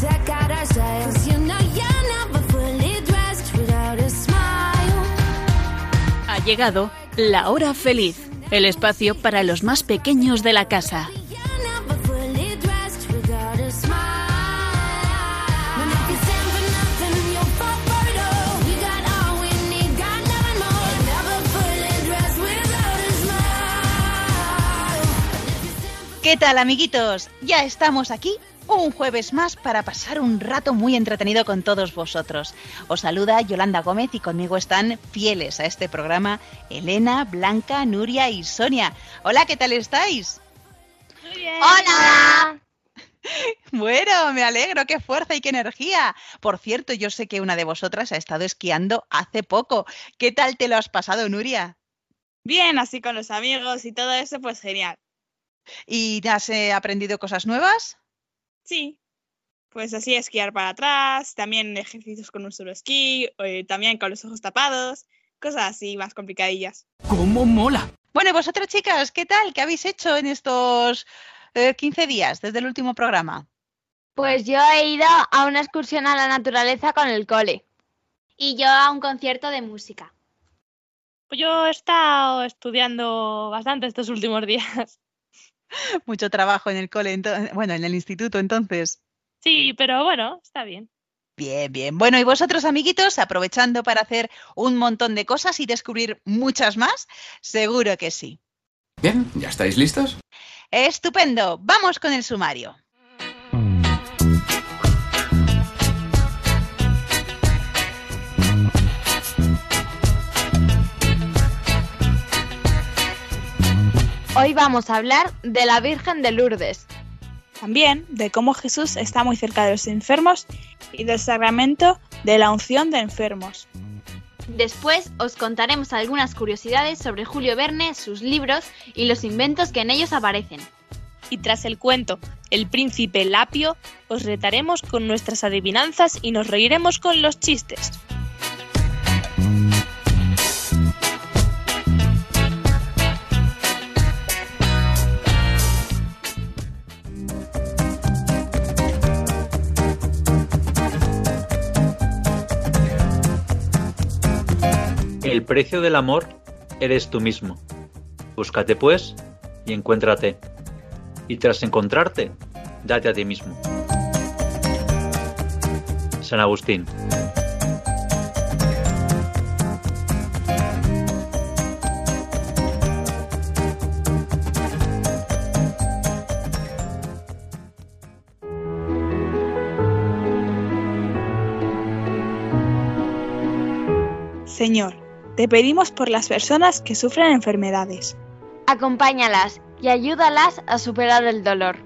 check out our style. 'Cause you know you're never fully dressed without a smile. Ha llegado la hora feliz, el espacio para los más pequeños de la casa. ¿Qué tal amiguitos? Ya estamos aquí un jueves más para pasar un rato muy entretenido con todos vosotros. Os saluda Yolanda Gómez y conmigo están fieles a este programa Elena, Blanca, Nuria y Sonia. Hola, ¿qué tal estáis? Hola. Bueno, me alegro, qué fuerza y qué energía. Por cierto, yo sé que una de vosotras ha estado esquiando hace poco. ¿Qué tal te lo has pasado, Nuria? Bien, así con los amigos y todo eso, pues genial. ¿Y has eh, aprendido cosas nuevas? Sí. Pues así esquiar para atrás, también ejercicios con un solo esquí, eh, también con los ojos tapados, cosas así más complicadillas. ¡Cómo mola! Bueno, y vosotras chicas, ¿qué tal? ¿Qué habéis hecho en estos eh, 15 días desde el último programa? Pues yo he ido a una excursión a la naturaleza con el cole. Y yo a un concierto de música. Pues yo he estado estudiando bastante estos últimos días. Mucho trabajo en el cole, bueno, en el instituto entonces. Sí, pero bueno, está bien. Bien, bien. Bueno, y vosotros, amiguitos, aprovechando para hacer un montón de cosas y descubrir muchas más, seguro que sí. Bien, ¿ya estáis listos? Estupendo. Vamos con el sumario. Hoy vamos a hablar de la Virgen de Lourdes. También de cómo Jesús está muy cerca de los enfermos y del sacramento de la unción de enfermos. Después os contaremos algunas curiosidades sobre Julio Verne, sus libros y los inventos que en ellos aparecen. Y tras el cuento El príncipe Lapio, os retaremos con nuestras adivinanzas y nos reiremos con los chistes. El precio del amor eres tú mismo. Búscate pues y encuéntrate. Y tras encontrarte, date a ti mismo. San Agustín. Te pedimos por las personas que sufren enfermedades. Acompáñalas y ayúdalas a superar el dolor.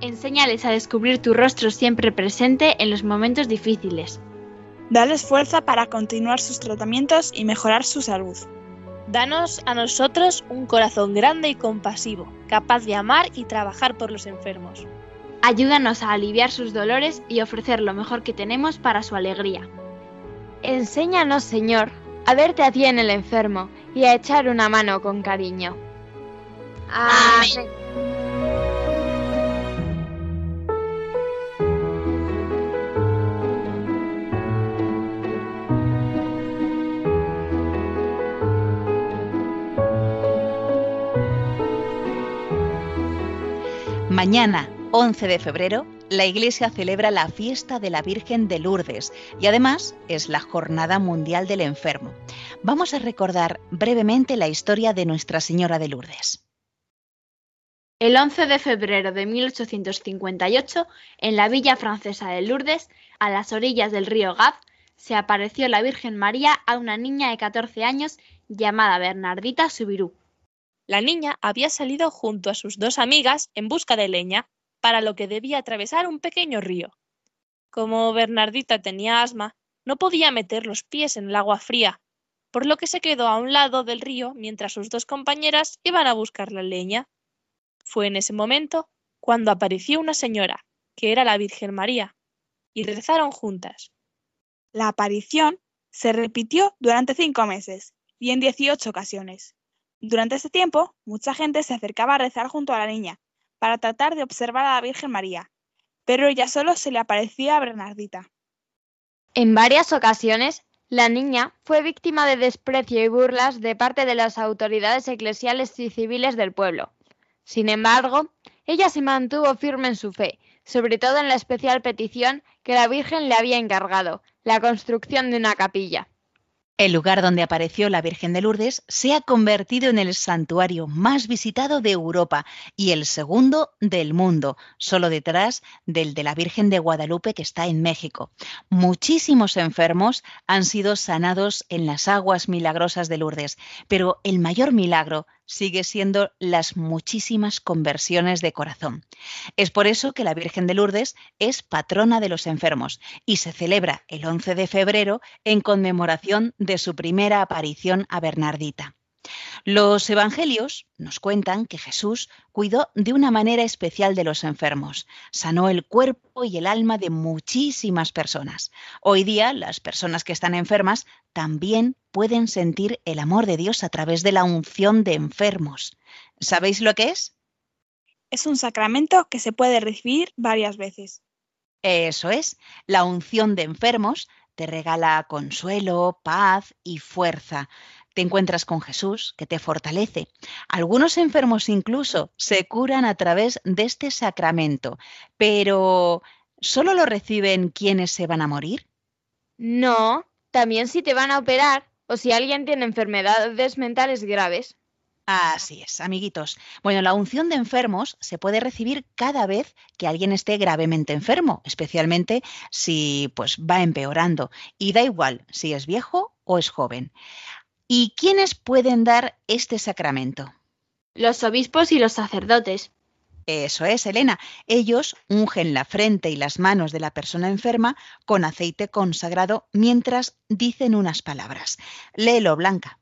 Enséñales a descubrir tu rostro siempre presente en los momentos difíciles. Dales fuerza para continuar sus tratamientos y mejorar su salud. Danos a nosotros un corazón grande y compasivo, capaz de amar y trabajar por los enfermos. Ayúdanos a aliviar sus dolores y ofrecer lo mejor que tenemos para su alegría. Enséñanos, Señor, a verte a ti en el enfermo y a echar una mano con cariño. Mañana, 11 de febrero, la Iglesia celebra la fiesta de la Virgen de Lourdes y además es la Jornada Mundial del Enfermo. Vamos a recordar brevemente la historia de Nuestra Señora de Lourdes. El 11 de febrero de 1858, en la villa francesa de Lourdes, a las orillas del río Gaf, se apareció la Virgen María a una niña de 14 años llamada Bernardita Subirú. La niña había salido junto a sus dos amigas en busca de leña, para lo que debía atravesar un pequeño río. Como Bernardita tenía asma, no podía meter los pies en el agua fría, por lo que se quedó a un lado del río mientras sus dos compañeras iban a buscar la leña. Fue en ese momento cuando apareció una señora, que era la Virgen María, y rezaron juntas. La aparición se repitió durante cinco meses y en 18 ocasiones. Durante ese tiempo, mucha gente se acercaba a rezar junto a la niña para tratar de observar a la Virgen María, pero ella solo se le aparecía a Bernardita. En varias ocasiones, la niña fue víctima de desprecio y burlas de parte de las autoridades eclesiales y civiles del pueblo. Sin embargo, ella se mantuvo firme en su fe, sobre todo en la especial petición que la Virgen le había encargado, la construcción de una capilla. El lugar donde apareció la Virgen de Lourdes se ha convertido en el santuario más visitado de Europa y el segundo del mundo, solo detrás del de la Virgen de Guadalupe que está en México. Muchísimos enfermos han sido sanados en las aguas milagrosas de Lourdes, pero el mayor milagro sigue siendo las muchísimas conversiones de corazón. Es por eso que la Virgen de Lourdes es patrona de los enfermos y se celebra el 11 de febrero en conmemoración de su primera aparición a Bernardita. Los evangelios nos cuentan que Jesús cuidó de una manera especial de los enfermos, sanó el cuerpo y el alma de muchísimas personas. Hoy día las personas que están enfermas también pueden sentir el amor de Dios a través de la unción de enfermos. ¿Sabéis lo que es? Es un sacramento que se puede recibir varias veces. Eso es, la unción de enfermos te regala consuelo, paz y fuerza te encuentras con Jesús, que te fortalece. Algunos enfermos incluso se curan a través de este sacramento, pero ¿solo lo reciben quienes se van a morir? No, también si te van a operar o si alguien tiene enfermedades mentales graves. Así es, amiguitos. Bueno, la unción de enfermos se puede recibir cada vez que alguien esté gravemente enfermo, especialmente si pues va empeorando y da igual si es viejo o es joven. ¿Y quiénes pueden dar este sacramento? Los obispos y los sacerdotes. Eso es, Elena. Ellos ungen la frente y las manos de la persona enferma con aceite consagrado mientras dicen unas palabras. Léelo, Blanca.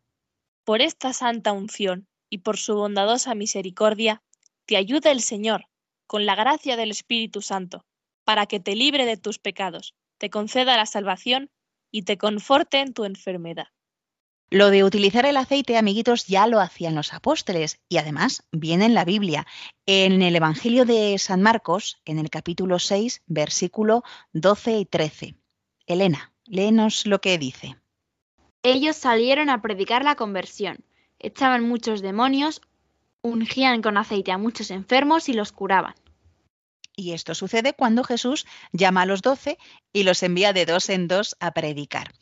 Por esta santa unción y por su bondadosa misericordia, te ayuda el Señor, con la gracia del Espíritu Santo, para que te libre de tus pecados, te conceda la salvación y te conforte en tu enfermedad. Lo de utilizar el aceite, amiguitos, ya lo hacían los apóstoles y además viene en la Biblia. En el Evangelio de San Marcos, en el capítulo 6, versículo 12 y 13. Elena, léenos lo que dice. Ellos salieron a predicar la conversión, echaban muchos demonios, ungían con aceite a muchos enfermos y los curaban. Y esto sucede cuando Jesús llama a los doce y los envía de dos en dos a predicar.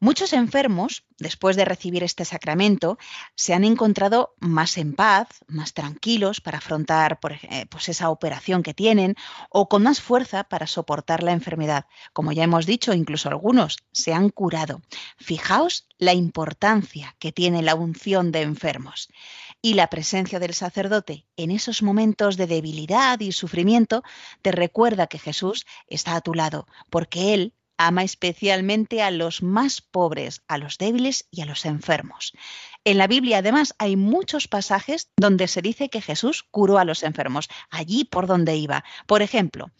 Muchos enfermos, después de recibir este sacramento, se han encontrado más en paz, más tranquilos para afrontar por, eh, pues esa operación que tienen o con más fuerza para soportar la enfermedad. Como ya hemos dicho, incluso algunos se han curado. Fijaos la importancia que tiene la unción de enfermos. Y la presencia del sacerdote en esos momentos de debilidad y sufrimiento te recuerda que Jesús está a tu lado, porque Él ama especialmente a los más pobres, a los débiles y a los enfermos. En la Biblia, además, hay muchos pasajes donde se dice que Jesús curó a los enfermos, allí por donde iba. Por ejemplo,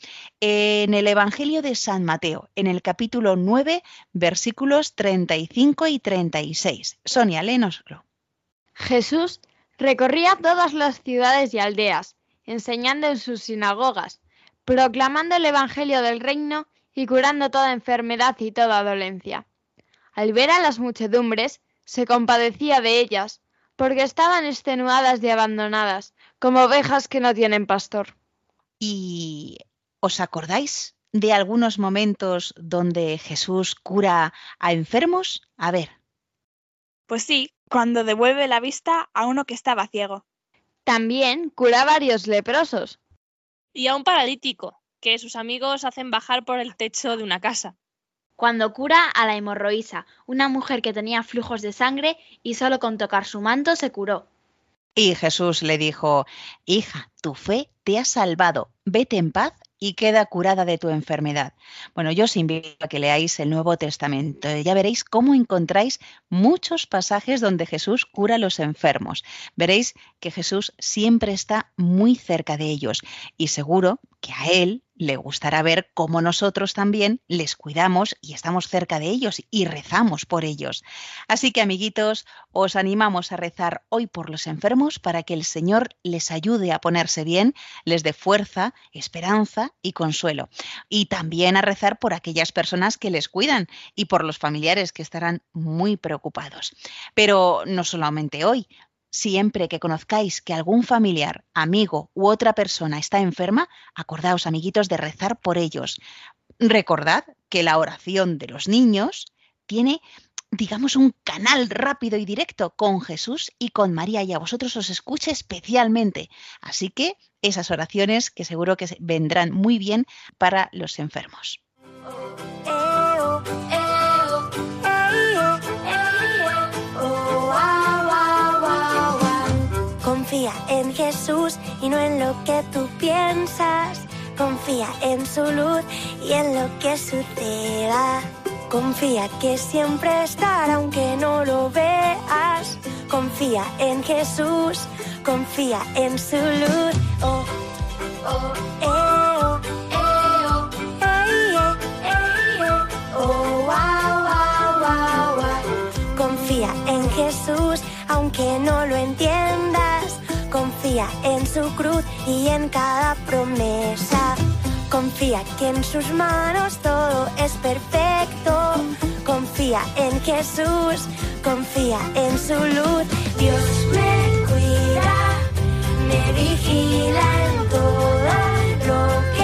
en el Evangelio de San Mateo, en el capítulo 9, versículos 35 y 36. Sonia, léenoslo. Jesús recorría todas las ciudades y aldeas, enseñando en sus sinagogas, proclamando el Evangelio del reino y curando toda enfermedad y toda dolencia. Al ver a las muchedumbres, se compadecía de ellas, porque estaban extenuadas y abandonadas, como ovejas que no tienen pastor. ¿Y os acordáis de algunos momentos donde Jesús cura a enfermos? A ver. Pues sí, cuando devuelve la vista a uno que estaba ciego. También cura a varios leprosos. Y a un paralítico, que sus amigos hacen bajar por el techo de una casa. Cuando cura a la hemorroísa, una mujer que tenía flujos de sangre y solo con tocar su manto se curó. Y Jesús le dijo, Hija, tu fe te ha salvado, vete en paz y queda curada de tu enfermedad. Bueno, yo os invito a que leáis el Nuevo Testamento. Ya veréis cómo encontráis muchos pasajes donde Jesús cura a los enfermos. Veréis que Jesús siempre está muy cerca de ellos y seguro que a él le gustará ver cómo nosotros también les cuidamos y estamos cerca de ellos y rezamos por ellos. Así que, amiguitos, os animamos a rezar hoy por los enfermos para que el Señor les ayude a ponerse bien, les dé fuerza, esperanza y consuelo. Y también a rezar por aquellas personas que les cuidan y por los familiares que estarán muy preocupados. Pero no solamente hoy, Siempre que conozcáis que algún familiar, amigo u otra persona está enferma, acordaos, amiguitos, de rezar por ellos. Recordad que la oración de los niños tiene, digamos, un canal rápido y directo con Jesús y con María y a vosotros os escucha especialmente. Así que esas oraciones que seguro que vendrán muy bien para los enfermos. Confía en Jesús y no en lo que tú piensas. Confía en su luz y en lo que suceda. Confía que siempre estará aunque no lo veas. Confía en Jesús, confía en su luz. Confía en Jesús, aunque no lo entiendas. Confía en su cruz y en cada promesa. Confía que en sus manos todo es perfecto. Confía en Jesús, confía en su luz. Dios me cuida, me vigila en todo lo que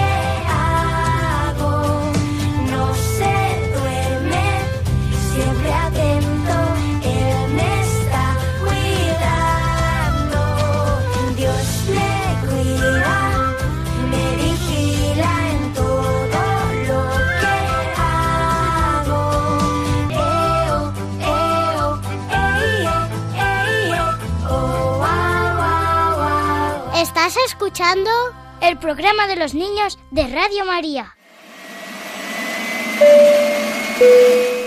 escuchando el programa de los niños de Radio María.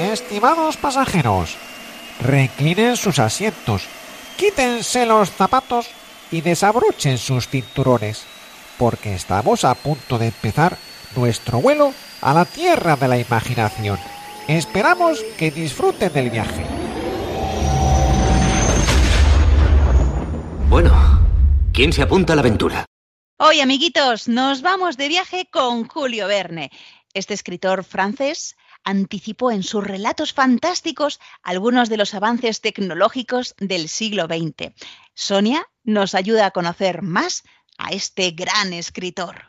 Estimados pasajeros, reclinen sus asientos, quítense los zapatos y desabrochen sus cinturones, porque estamos a punto de empezar nuestro vuelo a la tierra de la imaginación. Esperamos que disfruten del viaje. Bueno, ¿quién se apunta a la aventura? Hoy, amiguitos, nos vamos de viaje con Julio Verne. Este escritor francés anticipó en sus relatos fantásticos algunos de los avances tecnológicos del siglo XX. Sonia nos ayuda a conocer más a este gran escritor.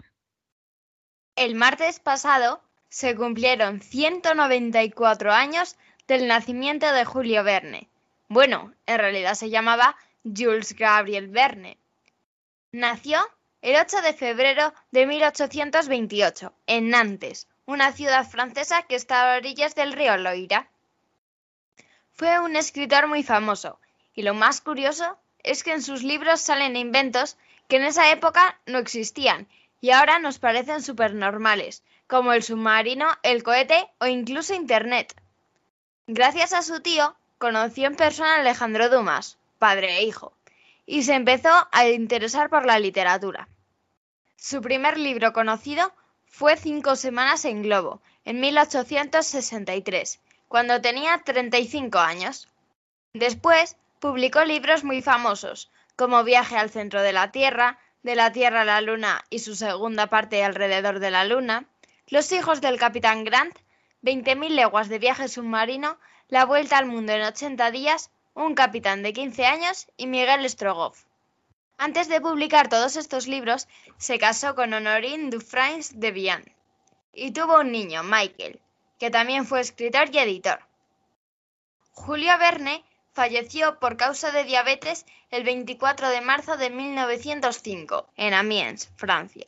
El martes pasado se cumplieron 194 años del nacimiento de Julio Verne. Bueno, en realidad se llamaba Jules Gabriel Verne. Nació el 8 de febrero de 1828 en Nantes, una ciudad francesa que está a orillas del río Loira. Fue un escritor muy famoso y lo más curioso es que en sus libros salen inventos que en esa época no existían y ahora nos parecen supernormales, como el submarino, el cohete o incluso Internet. Gracias a su tío, conoció en persona a Alejandro Dumas, padre e hijo, y se empezó a interesar por la literatura. Su primer libro conocido fue Cinco semanas en globo, en 1863, cuando tenía 35 años. Después publicó libros muy famosos, como Viaje al centro de la Tierra, De la Tierra a la Luna y su segunda parte alrededor de la Luna, Los hijos del Capitán Grant, 20.000 leguas de viaje submarino, La vuelta al mundo en 80 días, Un capitán de 15 años y Miguel Strogoff. Antes de publicar todos estos libros, se casó con Honorine Dufresne de Vian y tuvo un niño, Michael, que también fue escritor y editor. Julio Verne falleció por causa de diabetes el 24 de marzo de 1905 en Amiens, Francia.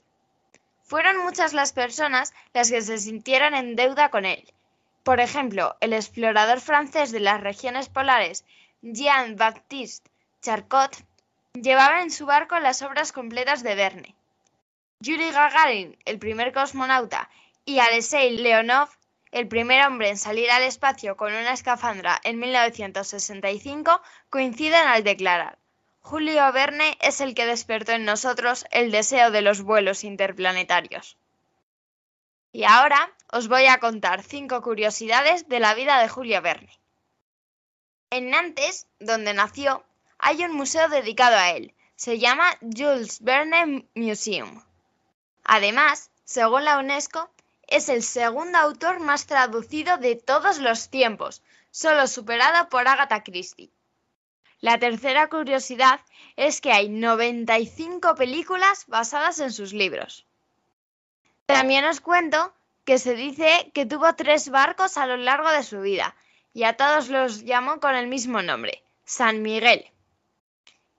Fueron muchas las personas las que se sintieron en deuda con él. Por ejemplo, el explorador francés de las regiones polares Jean-Baptiste Charcot llevaba en su barco las obras completas de Verne. Yuri Gagarin, el primer cosmonauta, y Alexei Leonov, el primer hombre en salir al espacio con una escafandra en 1965, coinciden al declarar: Julio Verne es el que despertó en nosotros el deseo de los vuelos interplanetarios. Y ahora os voy a contar cinco curiosidades de la vida de Julio Verne. En Nantes, donde nació, hay un museo dedicado a él. Se llama Jules Verne Museum. Además, según la UNESCO, es el segundo autor más traducido de todos los tiempos, solo superado por Agatha Christie. La tercera curiosidad es que hay 95 películas basadas en sus libros. También os cuento que se dice que tuvo tres barcos a lo largo de su vida y a todos los llamó con el mismo nombre, San Miguel.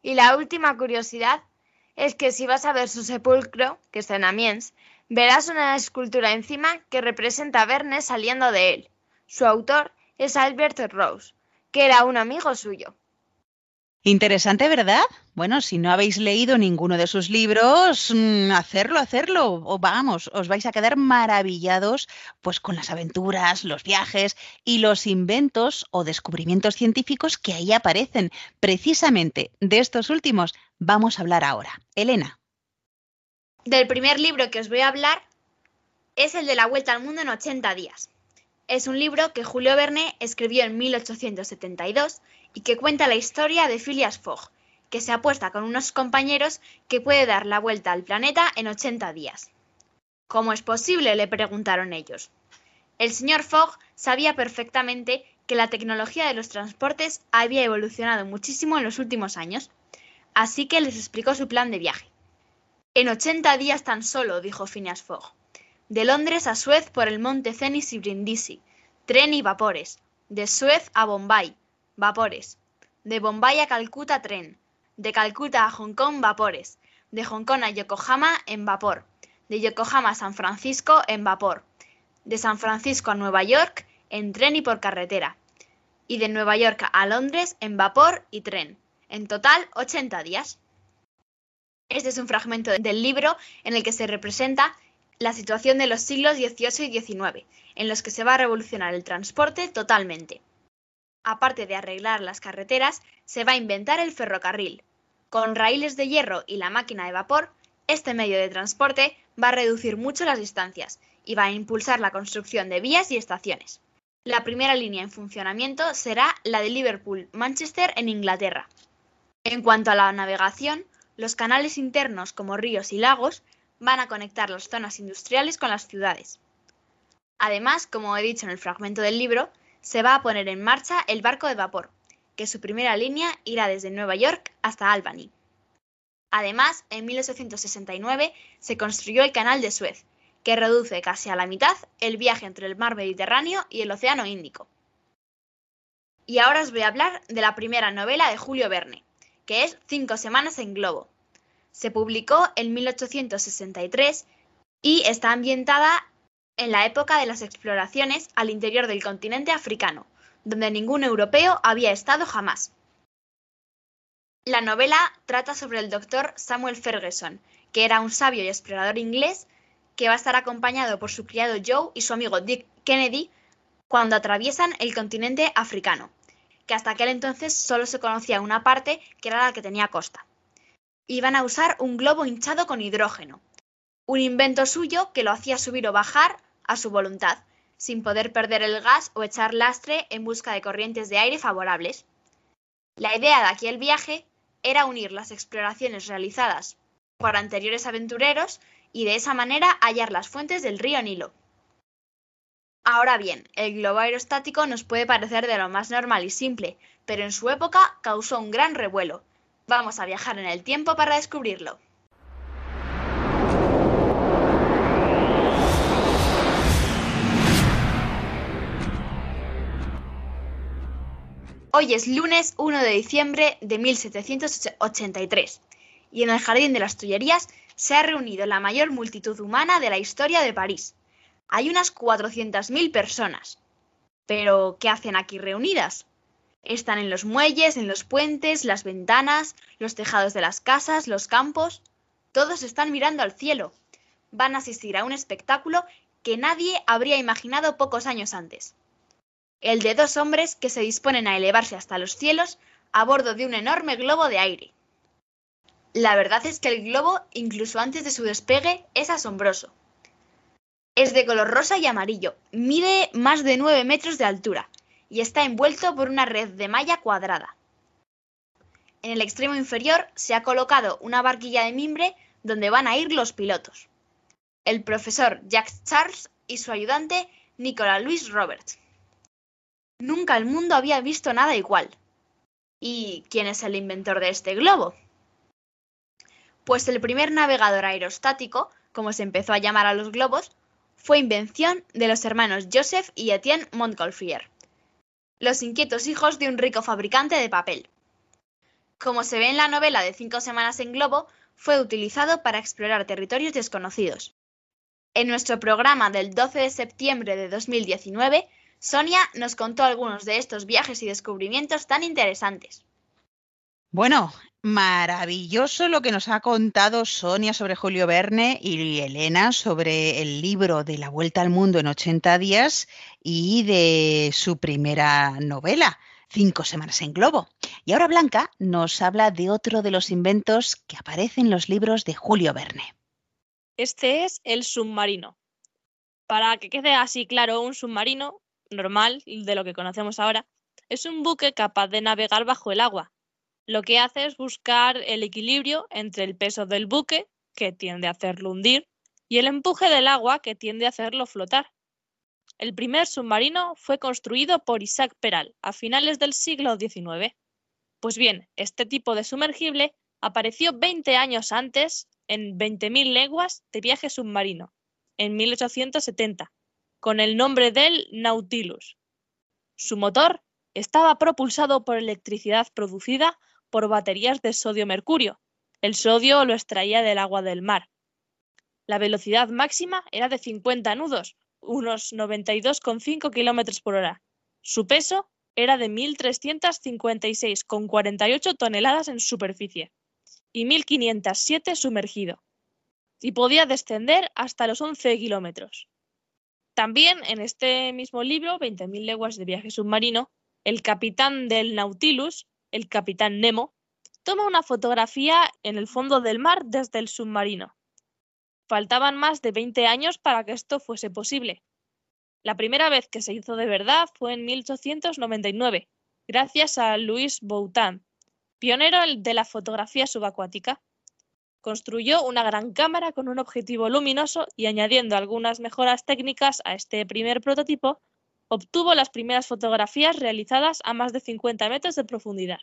Y la última curiosidad es que si vas a ver su sepulcro, que está en Amiens, verás una escultura encima que representa a Verne saliendo de él. Su autor es Albert Rose, que era un amigo suyo. Interesante, ¿verdad? Bueno, si no habéis leído ninguno de sus libros, mm, hacerlo, hacerlo. O vamos, os vais a quedar maravillados pues con las aventuras, los viajes y los inventos o descubrimientos científicos que ahí aparecen. Precisamente de estos últimos vamos a hablar ahora. Elena. Del primer libro que os voy a hablar es el de la Vuelta al Mundo en 80 días. Es un libro que Julio Verne escribió en 1872 y que cuenta la historia de Phileas Fogg, que se apuesta con unos compañeros que puede dar la vuelta al planeta en 80 días. ¿Cómo es posible? le preguntaron ellos. El señor Fogg sabía perfectamente que la tecnología de los transportes había evolucionado muchísimo en los últimos años, así que les explicó su plan de viaje. En 80 días tan solo, dijo Phileas Fogg. De Londres a Suez por el monte Cenis y Brindisi, tren y vapores. De Suez a Bombay, vapores. De Bombay a Calcuta, tren. De Calcuta a Hong Kong, vapores. De Hong Kong a Yokohama, en vapor. De Yokohama a San Francisco, en vapor. De San Francisco a Nueva York, en tren y por carretera. Y de Nueva York a Londres, en vapor y tren. En total, 80 días. Este es un fragmento del libro en el que se representa la situación de los siglos XVIII y XIX, en los que se va a revolucionar el transporte totalmente. Aparte de arreglar las carreteras, se va a inventar el ferrocarril. Con raíles de hierro y la máquina de vapor, este medio de transporte va a reducir mucho las distancias y va a impulsar la construcción de vías y estaciones. La primera línea en funcionamiento será la de Liverpool-Manchester en Inglaterra. En cuanto a la navegación, los canales internos como ríos y lagos van a conectar las zonas industriales con las ciudades. Además, como he dicho en el fragmento del libro, se va a poner en marcha el barco de vapor, que su primera línea irá desde Nueva York hasta Albany. Además, en 1869 se construyó el Canal de Suez, que reduce casi a la mitad el viaje entre el mar Mediterráneo y el Océano Índico. Y ahora os voy a hablar de la primera novela de Julio Verne, que es Cinco semanas en globo. Se publicó en 1863 y está ambientada en la época de las exploraciones al interior del continente africano, donde ningún europeo había estado jamás. La novela trata sobre el doctor Samuel Ferguson, que era un sabio y explorador inglés que va a estar acompañado por su criado Joe y su amigo Dick Kennedy cuando atraviesan el continente africano, que hasta aquel entonces solo se conocía una parte que era la que tenía costa. Iban a usar un globo hinchado con hidrógeno, un invento suyo que lo hacía subir o bajar a su voluntad, sin poder perder el gas o echar lastre en busca de corrientes de aire favorables. La idea de aquel viaje era unir las exploraciones realizadas por anteriores aventureros y de esa manera hallar las fuentes del río Nilo. Ahora bien, el globo aerostático nos puede parecer de lo más normal y simple, pero en su época causó un gran revuelo. Vamos a viajar en el tiempo para descubrirlo. Hoy es lunes 1 de diciembre de 1783 y en el Jardín de las Tullerías se ha reunido la mayor multitud humana de la historia de París. Hay unas 400.000 personas. Pero, ¿qué hacen aquí reunidas? Están en los muelles, en los puentes, las ventanas, los tejados de las casas, los campos. Todos están mirando al cielo. Van a asistir a un espectáculo que nadie habría imaginado pocos años antes el de dos hombres que se disponen a elevarse hasta los cielos a bordo de un enorme globo de aire. La verdad es que el globo, incluso antes de su despegue, es asombroso. Es de color rosa y amarillo, mide más de 9 metros de altura y está envuelto por una red de malla cuadrada. En el extremo inferior se ha colocado una barquilla de mimbre donde van a ir los pilotos. El profesor Jack Charles y su ayudante Nicola Louis Roberts. Nunca el mundo había visto nada igual. ¿Y quién es el inventor de este globo? Pues el primer navegador aerostático, como se empezó a llamar a los globos, fue invención de los hermanos Joseph y Etienne Montgolfier, los inquietos hijos de un rico fabricante de papel. Como se ve en la novela de Cinco Semanas en Globo, fue utilizado para explorar territorios desconocidos. En nuestro programa del 12 de septiembre de 2019, Sonia nos contó algunos de estos viajes y descubrimientos tan interesantes. Bueno, maravilloso lo que nos ha contado Sonia sobre Julio Verne y Elena sobre el libro de La Vuelta al Mundo en 80 días y de su primera novela, Cinco Semanas en Globo. Y ahora Blanca nos habla de otro de los inventos que aparece en los libros de Julio Verne. Este es el submarino. Para que quede así claro, un submarino normal, de lo que conocemos ahora, es un buque capaz de navegar bajo el agua. Lo que hace es buscar el equilibrio entre el peso del buque, que tiende a hacerlo hundir, y el empuje del agua, que tiende a hacerlo flotar. El primer submarino fue construido por Isaac Peral a finales del siglo XIX. Pues bien, este tipo de sumergible apareció 20 años antes en 20.000 leguas de viaje submarino, en 1870, con el nombre del Nautilus. Su motor estaba propulsado por electricidad producida por baterías de sodio-mercurio. El sodio lo extraía del agua del mar. La velocidad máxima era de 50 nudos, unos 92,5 kilómetros por hora. Su peso era de 1.356,48 toneladas en superficie y 1.507 sumergido, y podía descender hasta los 11 kilómetros. También en este mismo libro, 20.000 leguas de viaje submarino, el capitán del Nautilus, el capitán Nemo, toma una fotografía en el fondo del mar desde el submarino. Faltaban más de 20 años para que esto fuese posible. La primera vez que se hizo de verdad fue en 1899, gracias a Louis Boutin, pionero de la fotografía subacuática. Construyó una gran cámara con un objetivo luminoso y añadiendo algunas mejoras técnicas a este primer prototipo, obtuvo las primeras fotografías realizadas a más de 50 metros de profundidad.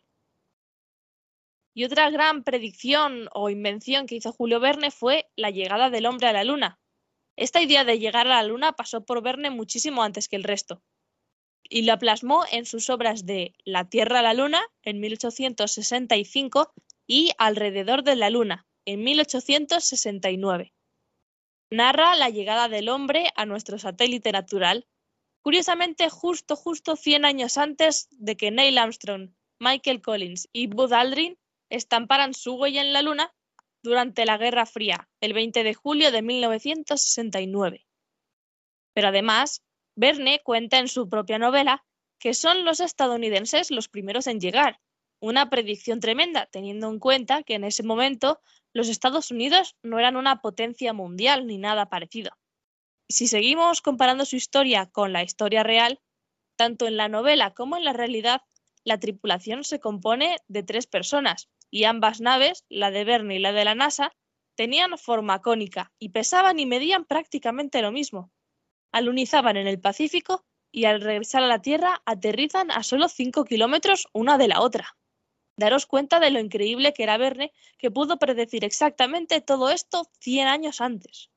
Y otra gran predicción o invención que hizo Julio Verne fue la llegada del hombre a la Luna. Esta idea de llegar a la Luna pasó por Verne muchísimo antes que el resto, y la plasmó en sus obras de La Tierra a la Luna en 1865 y Alrededor de la Luna en 1869. Narra la llegada del hombre a nuestro satélite natural, curiosamente justo, justo 100 años antes de que Neil Armstrong, Michael Collins y Buzz Aldrin estamparan su huella en la Luna durante la Guerra Fría, el 20 de julio de 1969. Pero además, Verne cuenta en su propia novela que son los estadounidenses los primeros en llegar, una predicción tremenda, teniendo en cuenta que en ese momento los Estados Unidos no eran una potencia mundial ni nada parecido. Si seguimos comparando su historia con la historia real, tanto en la novela como en la realidad, la tripulación se compone de tres personas, y ambas naves, la de Verne y la de la NASA, tenían forma cónica y pesaban y medían prácticamente lo mismo. Alunizaban en el Pacífico y al regresar a la Tierra aterrizan a solo 5 kilómetros una de la otra. Daros cuenta de lo increíble que era Verne, que pudo predecir exactamente todo esto 100 años antes.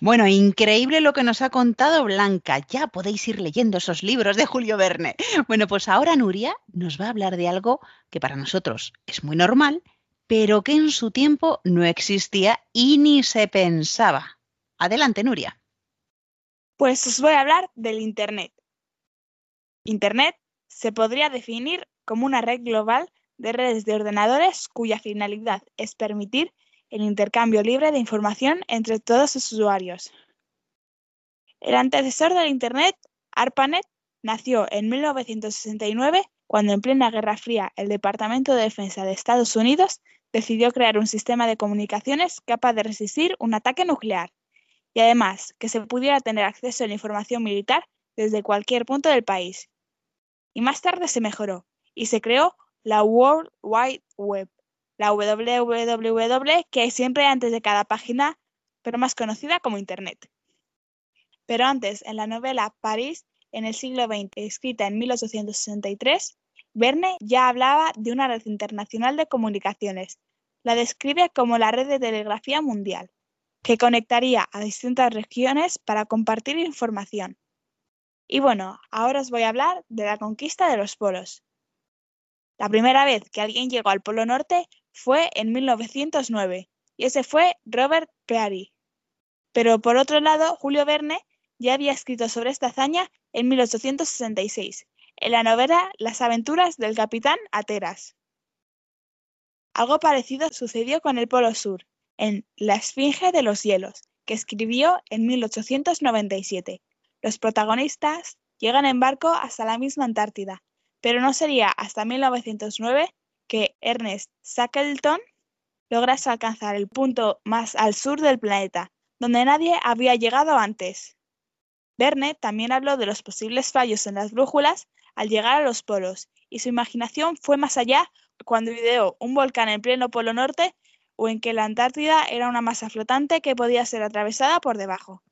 Bueno, increíble lo que nos ha contado Blanca. Ya podéis ir leyendo esos libros de Julio Verne. Bueno, pues ahora Nuria nos va a hablar de algo que para nosotros es muy normal, pero que en su tiempo no existía y ni se pensaba. Adelante, Nuria. Pues os voy a hablar del Internet. Internet se podría definir como una red global de redes de ordenadores cuya finalidad es permitir el intercambio libre de información entre todos sus usuarios. El antecesor del Internet, ARPANET, nació en 1969 cuando en plena Guerra Fría el Departamento de Defensa de Estados Unidos decidió crear un sistema de comunicaciones capaz de resistir un ataque nuclear y además que se pudiera tener acceso a la información militar desde cualquier punto del país. Y más tarde se mejoró y se creó la World Wide Web, la www que hay siempre antes de cada página, pero más conocida como Internet. Pero antes, en la novela París, en el siglo XX, escrita en 1863, Verne ya hablaba de una red internacional de comunicaciones. La describe como la red de telegrafía mundial, que conectaría a distintas regiones para compartir información. Y bueno, ahora os voy a hablar de la conquista de los polos. La primera vez que alguien llegó al Polo Norte fue en 1909 y ese fue Robert Peary. Pero por otro lado, Julio Verne ya había escrito sobre esta hazaña en 1866, en la novela Las aventuras del capitán Ateras. Algo parecido sucedió con el Polo Sur, en La Esfinge de los Hielos, que escribió en 1897. Los protagonistas llegan en barco hasta la misma Antártida, pero no sería hasta 1909 que Ernest Shackleton lograse alcanzar el punto más al sur del planeta, donde nadie había llegado antes. Verne también habló de los posibles fallos en las brújulas al llegar a los polos, y su imaginación fue más allá cuando ideó un volcán en pleno polo norte o en que la Antártida era una masa flotante que podía ser atravesada por debajo.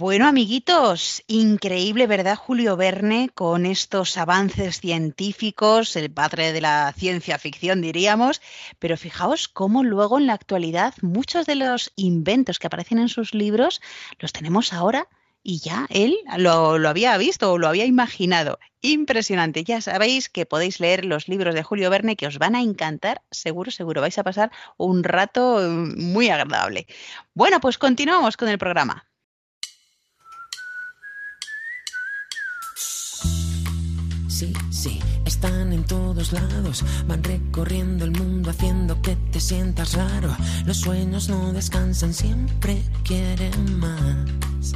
Bueno, amiguitos, increíble, ¿verdad, Julio Verne, con estos avances científicos, el padre de la ciencia ficción, diríamos, pero fijaos cómo luego en la actualidad muchos de los inventos que aparecen en sus libros los tenemos ahora y ya él lo, lo, había visto o lo había imaginado. Impresionante. Ya sabéis que podéis leer los libros de Julio Verne que os van a encantar, seguro, seguro. Vais a pasar un rato mm, muy agradable. Bueno, pues continuamos con el programa. En todos lados, van recorriendo el mundo haciendo que te sientas raro. Los sueños no descansan, siempre quieren más.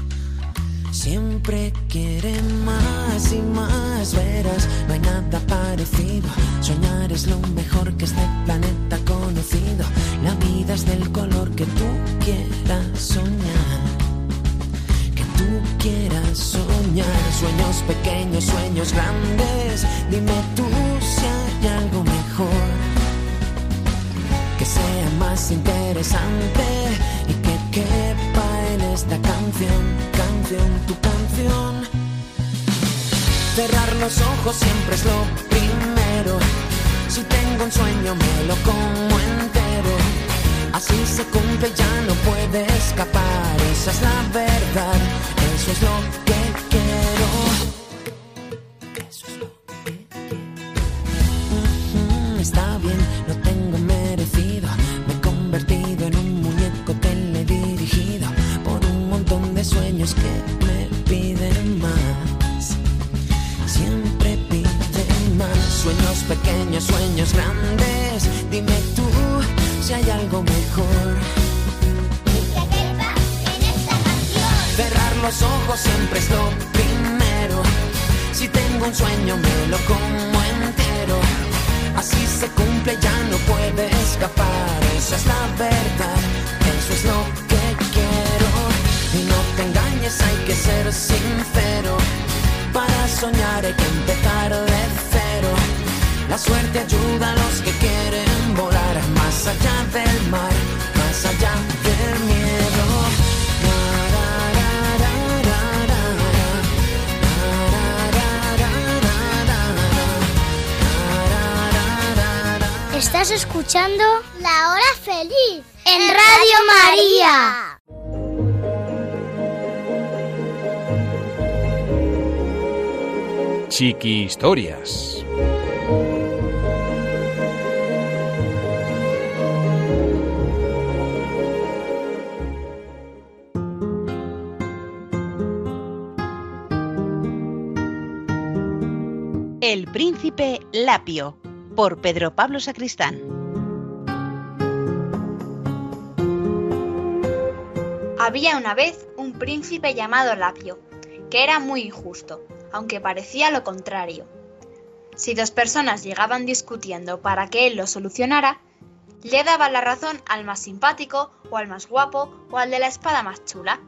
Siempre quieren más y más, verás, no hay nada parecido. Soñar es lo mejor que este planeta conocido. La vida es del color que tú quieras soñar. Que tú quieras soñar. Sueños pequeños, sueños grandes. Dime tú y que quepa en esta canción, canción, tu canción. Cerrar los ojos siempre es lo primero. Si tengo un sueño me lo como entero. Así se cumple, ya no puede escapar. Esa es la verdad, eso es lo que ser sincero. Para soñar hay que empezar de cero. La suerte ayuda a los que quieren volar más allá del mar, más allá del miedo. Estás escuchando La Hora Feliz en Radio María. Chiqui Historias. El príncipe Lapio, por Pedro Pablo Sacristán. Había una vez un príncipe llamado Lapio, que era muy injusto, aunque parecía lo contrario. Si dos personas llegaban discutiendo para que él lo solucionara, le daba la razón al más simpático o al más guapo o al de la espada más chula.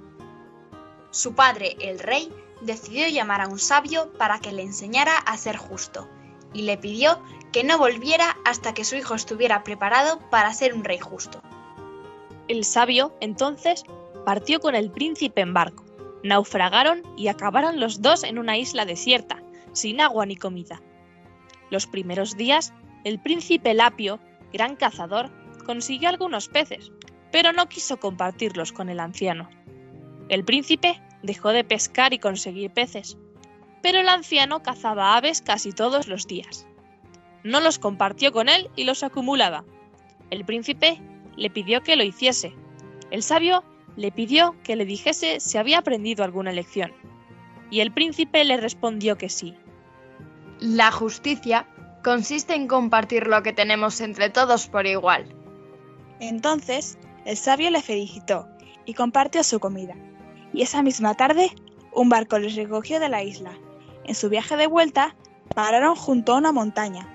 Su padre, el rey, decidió llamar a un sabio para que le enseñara a ser justo y le pidió que no volviera hasta que su hijo estuviera preparado para ser un rey justo. El sabio, entonces, partió con el príncipe en barco. Naufragaron y acabaron los dos en una isla desierta, sin agua ni comida. Los primeros días, el príncipe Lapio, gran cazador, consiguió algunos peces, pero no quiso compartirlos con el anciano. El príncipe dejó de pescar y conseguir peces, pero el anciano cazaba aves casi todos los días. No los compartió con él y los acumulaba. El príncipe le pidió que lo hiciese. El sabio le pidió que le dijese si había aprendido alguna lección. Y el príncipe le respondió que sí. La justicia consiste en compartir lo que tenemos entre todos por igual. Entonces, el sabio le felicitó y compartió su comida. Y esa misma tarde, un barco les recogió de la isla. En su viaje de vuelta, pararon junto a una montaña,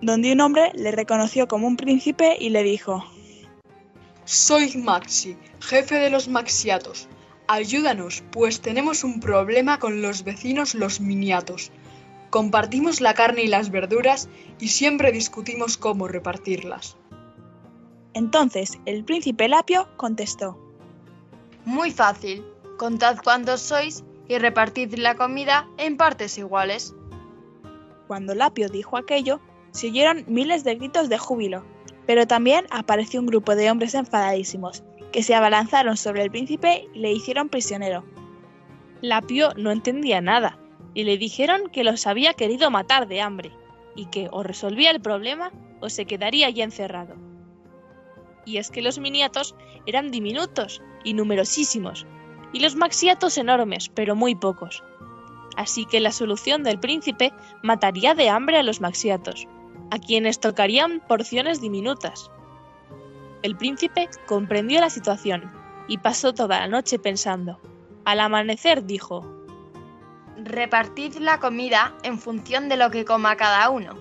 donde un hombre le reconoció como un príncipe y le dijo, Soy Maxi, jefe de los Maxiatos. Ayúdanos, pues tenemos un problema con los vecinos los Miniatos. Compartimos la carne y las verduras y siempre discutimos cómo repartirlas. Entonces el príncipe Lapio contestó, Muy fácil. Contad cuántos sois y repartid la comida en partes iguales. Cuando Lapio dijo aquello, se oyeron miles de gritos de júbilo, pero también apareció un grupo de hombres enfadadísimos, que se abalanzaron sobre el príncipe y le hicieron prisionero. Lapio no entendía nada, y le dijeron que los había querido matar de hambre, y que o resolvía el problema o se quedaría allí encerrado. Y es que los miniatos eran diminutos y numerosísimos, y los maxiatos enormes, pero muy pocos. Así que la solución del príncipe mataría de hambre a los maxiatos, a quienes tocarían porciones diminutas. El príncipe comprendió la situación y pasó toda la noche pensando. Al amanecer dijo, Repartid la comida en función de lo que coma cada uno.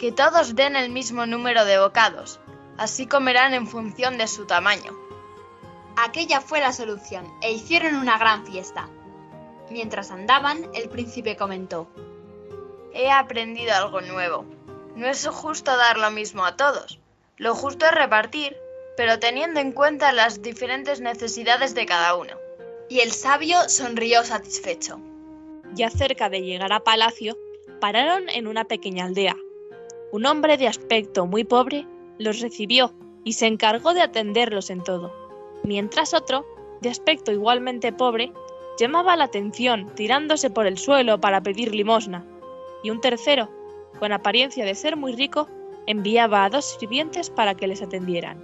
Que todos den el mismo número de bocados. Así comerán en función de su tamaño. Aquella fue la solución e hicieron una gran fiesta. Mientras andaban, el príncipe comentó, He aprendido algo nuevo. No es justo dar lo mismo a todos. Lo justo es repartir, pero teniendo en cuenta las diferentes necesidades de cada uno. Y el sabio sonrió satisfecho. Ya cerca de llegar a palacio, pararon en una pequeña aldea. Un hombre de aspecto muy pobre los recibió y se encargó de atenderlos en todo, mientras otro, de aspecto igualmente pobre, llamaba la atención tirándose por el suelo para pedir limosna, y un tercero, con apariencia de ser muy rico, enviaba a dos sirvientes para que les atendieran.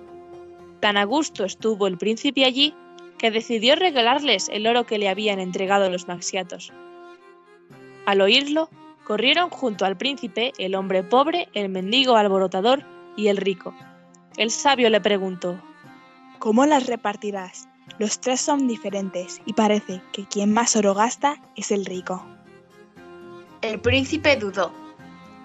Tan a gusto estuvo el príncipe allí que decidió regalarles el oro que le habían entregado los maxiatos. Al oírlo, corrieron junto al príncipe el hombre pobre, el mendigo alborotador y el rico. El sabio le preguntó, ¿Cómo las repartirás? Los tres son diferentes y parece que quien más oro gasta es el rico. El príncipe dudó.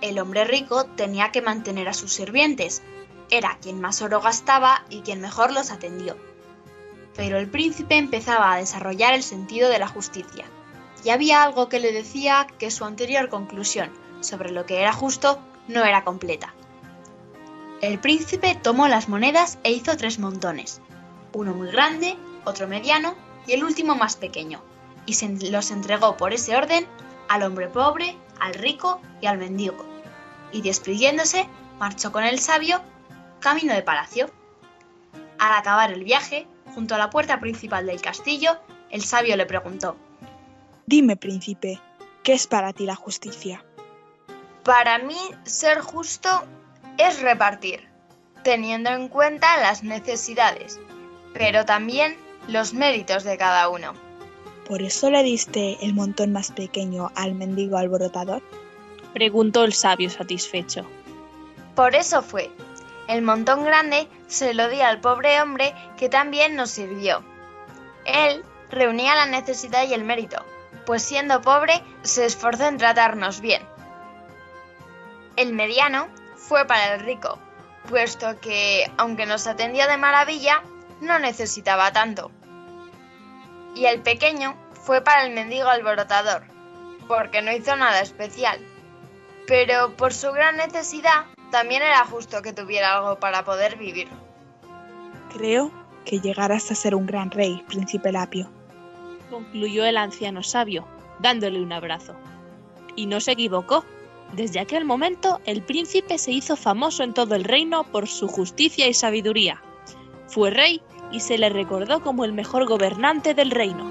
El hombre rico tenía que mantener a sus sirvientes. Era quien más oro gastaba y quien mejor los atendió. Pero el príncipe empezaba a desarrollar el sentido de la justicia, y había algo que le decía que su anterior conclusión sobre lo que era justo no era completa. El príncipe tomó las monedas e hizo tres montones, uno muy grande, otro mediano y el último más pequeño, y se los entregó por ese orden al hombre pobre, al rico y al mendigo, y despidiéndose, marchó con el sabio camino de palacio. Al acabar el viaje, junto a la puerta principal del castillo, el sabio le preguntó, Dime, príncipe, ¿qué es para ti la justicia? Para mí, ser justo es repartir, teniendo en cuenta las necesidades, pero también los méritos de cada uno. ¿Por eso le diste el montón más pequeño al mendigo alborotador? Preguntó el sabio satisfecho. Por eso fue. El montón grande se lo di al pobre hombre que también nos sirvió. Él reunía la necesidad y el mérito, pues siendo pobre se esforzó en tratarnos bien. El mediano fue para el rico, puesto que, aunque nos atendía de maravilla, no necesitaba tanto. Y el pequeño fue para el mendigo alborotador, porque no hizo nada especial. Pero por su gran necesidad, también era justo que tuviera algo para poder vivir. Creo que llegarás a ser un gran rey, príncipe Lapio. concluyó el anciano sabio, dándole un abrazo. Y no se equivocó. Desde aquel momento el príncipe se hizo famoso en todo el reino por su justicia y sabiduría. Fue rey y se le recordó como el mejor gobernante del reino.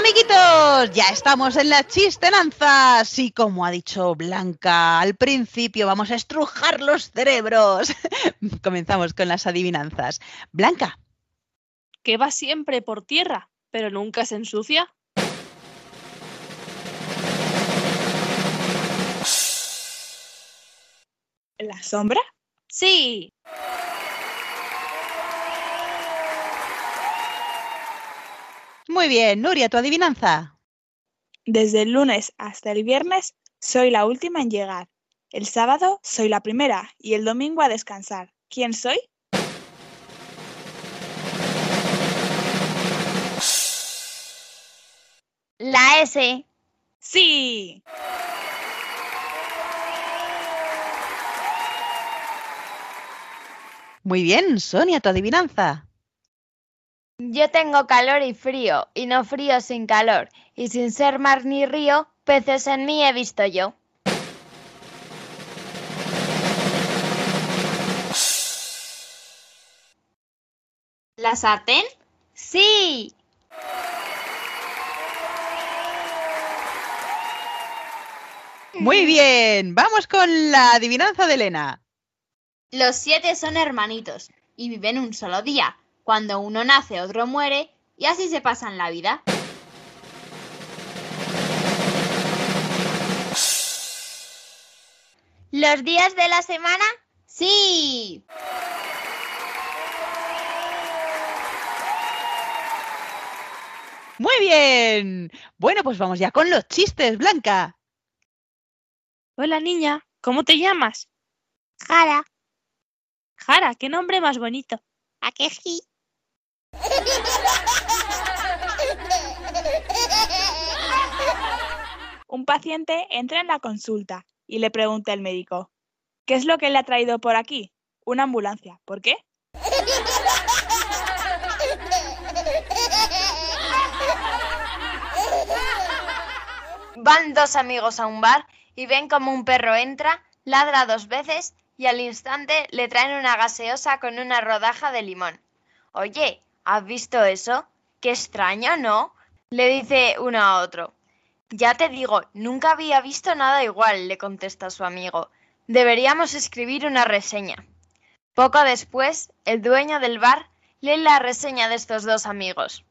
Amiguitos, ya estamos en las chistenanzas y como ha dicho Blanca al principio, vamos a estrujar los cerebros. Comenzamos con las adivinanzas. Blanca, Que va siempre por tierra, pero nunca se ensucia. ¿La sombra? Sí. Muy bien, Nuria, tu adivinanza. Desde el lunes hasta el viernes soy la última en llegar. El sábado soy la primera y el domingo a descansar. ¿Quién soy? La S. Sí. Muy bien, Sonia, tu adivinanza. Yo tengo calor y frío, y no frío sin calor, y sin ser mar ni río, peces en mí he visto yo. ¿La sartén? Sí. Muy bien, vamos con la adivinanza de Elena. Los siete son hermanitos y viven un solo día. Cuando uno nace, otro muere y así se pasan la vida. ¿Los días de la semana? Sí. Muy bien. Bueno, pues vamos ya con los chistes, Blanca. Hola niña, ¿cómo te llamas? Jara, Jara, qué nombre más bonito. ¿a qué sí? Un paciente entra en la consulta y le pregunta al médico, ¿qué es lo que le ha traído por aquí? Una ambulancia. ¿Por qué? Van dos amigos a un bar y ven como un perro entra, ladra dos veces y al instante le traen una gaseosa con una rodaja de limón. Oye, ¿has visto eso? Qué extraño, ¿no? Le dice uno a otro. Ya te digo, nunca había visto nada igual, le contesta su amigo. Deberíamos escribir una reseña. Poco después, el dueño del bar lee la reseña de estos dos amigos.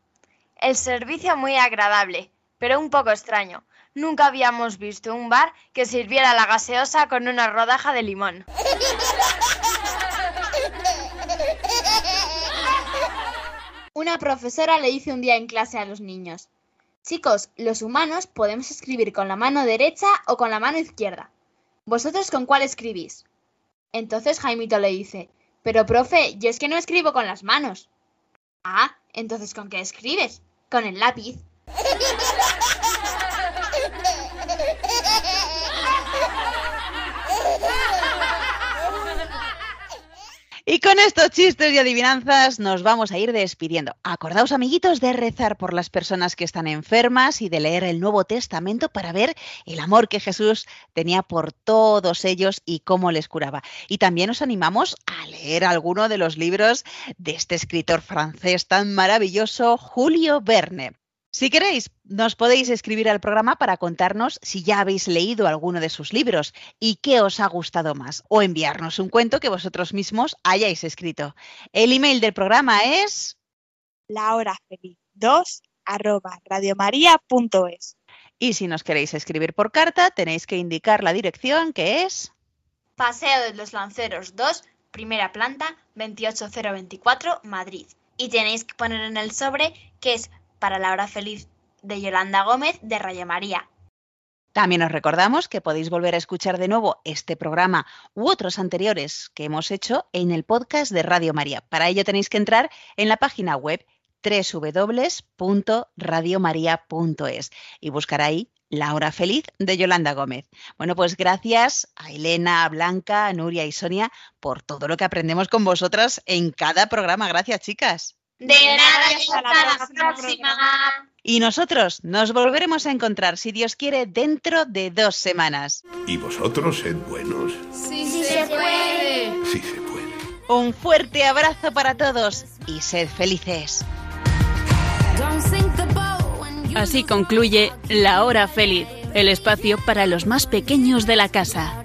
El servicio muy agradable, pero un poco extraño. Nunca habíamos visto un bar que sirviera la gaseosa con una rodaja de limón. Una profesora le dice un día en clase a los niños, chicos, los humanos podemos escribir con la mano derecha o con la mano izquierda. ¿Vosotros con cuál escribís? Entonces Jaimito le dice, pero profe, yo es que no escribo con las manos. Ah, entonces ¿con qué escribes? Con el lápiz. Y con estos chistes y adivinanzas nos vamos a ir despidiendo. Acordaos, amiguitos, de rezar por las personas que están enfermas y de leer el Nuevo Testamento para ver el amor que Jesús tenía por todos ellos y cómo les curaba. Y también os animamos a leer alguno de los libros de este escritor francés tan maravilloso, Julio Verne. Si queréis, nos podéis escribir al programa para contarnos si ya habéis leído alguno de sus libros y qué os ha gustado más, o enviarnos un cuento que vosotros mismos hayáis escrito. El email del programa es lahorafeliz2 arroba radiomaria.es. Y si nos queréis escribir por carta, tenéis que indicar la dirección que es Paseo de los Lanceros 2, primera planta, 28024, Madrid. Y tenéis que poner en el sobre que es para la hora feliz de Yolanda Gómez de Radio María. También os recordamos que podéis volver a escuchar de nuevo este programa u otros anteriores que hemos hecho en el podcast de Radio María. Para ello tenéis que entrar en la página web www.radiomaria.es y buscar ahí La Hora Feliz de Yolanda Gómez. Bueno, pues gracias a Elena, a Blanca, a Nuria y Sonia por todo lo que aprendemos con vosotras en cada programa. Gracias, chicas. De nada, hasta la próxima. Y nosotros nos volveremos a encontrar, si Dios quiere, dentro de dos semanas. Y vosotros sed buenos. Sí, se puede. Sí se puede. Un fuerte abrazo para todos y sed felices. Así concluye La Hora Feliz, el espacio para los más pequeños de la casa.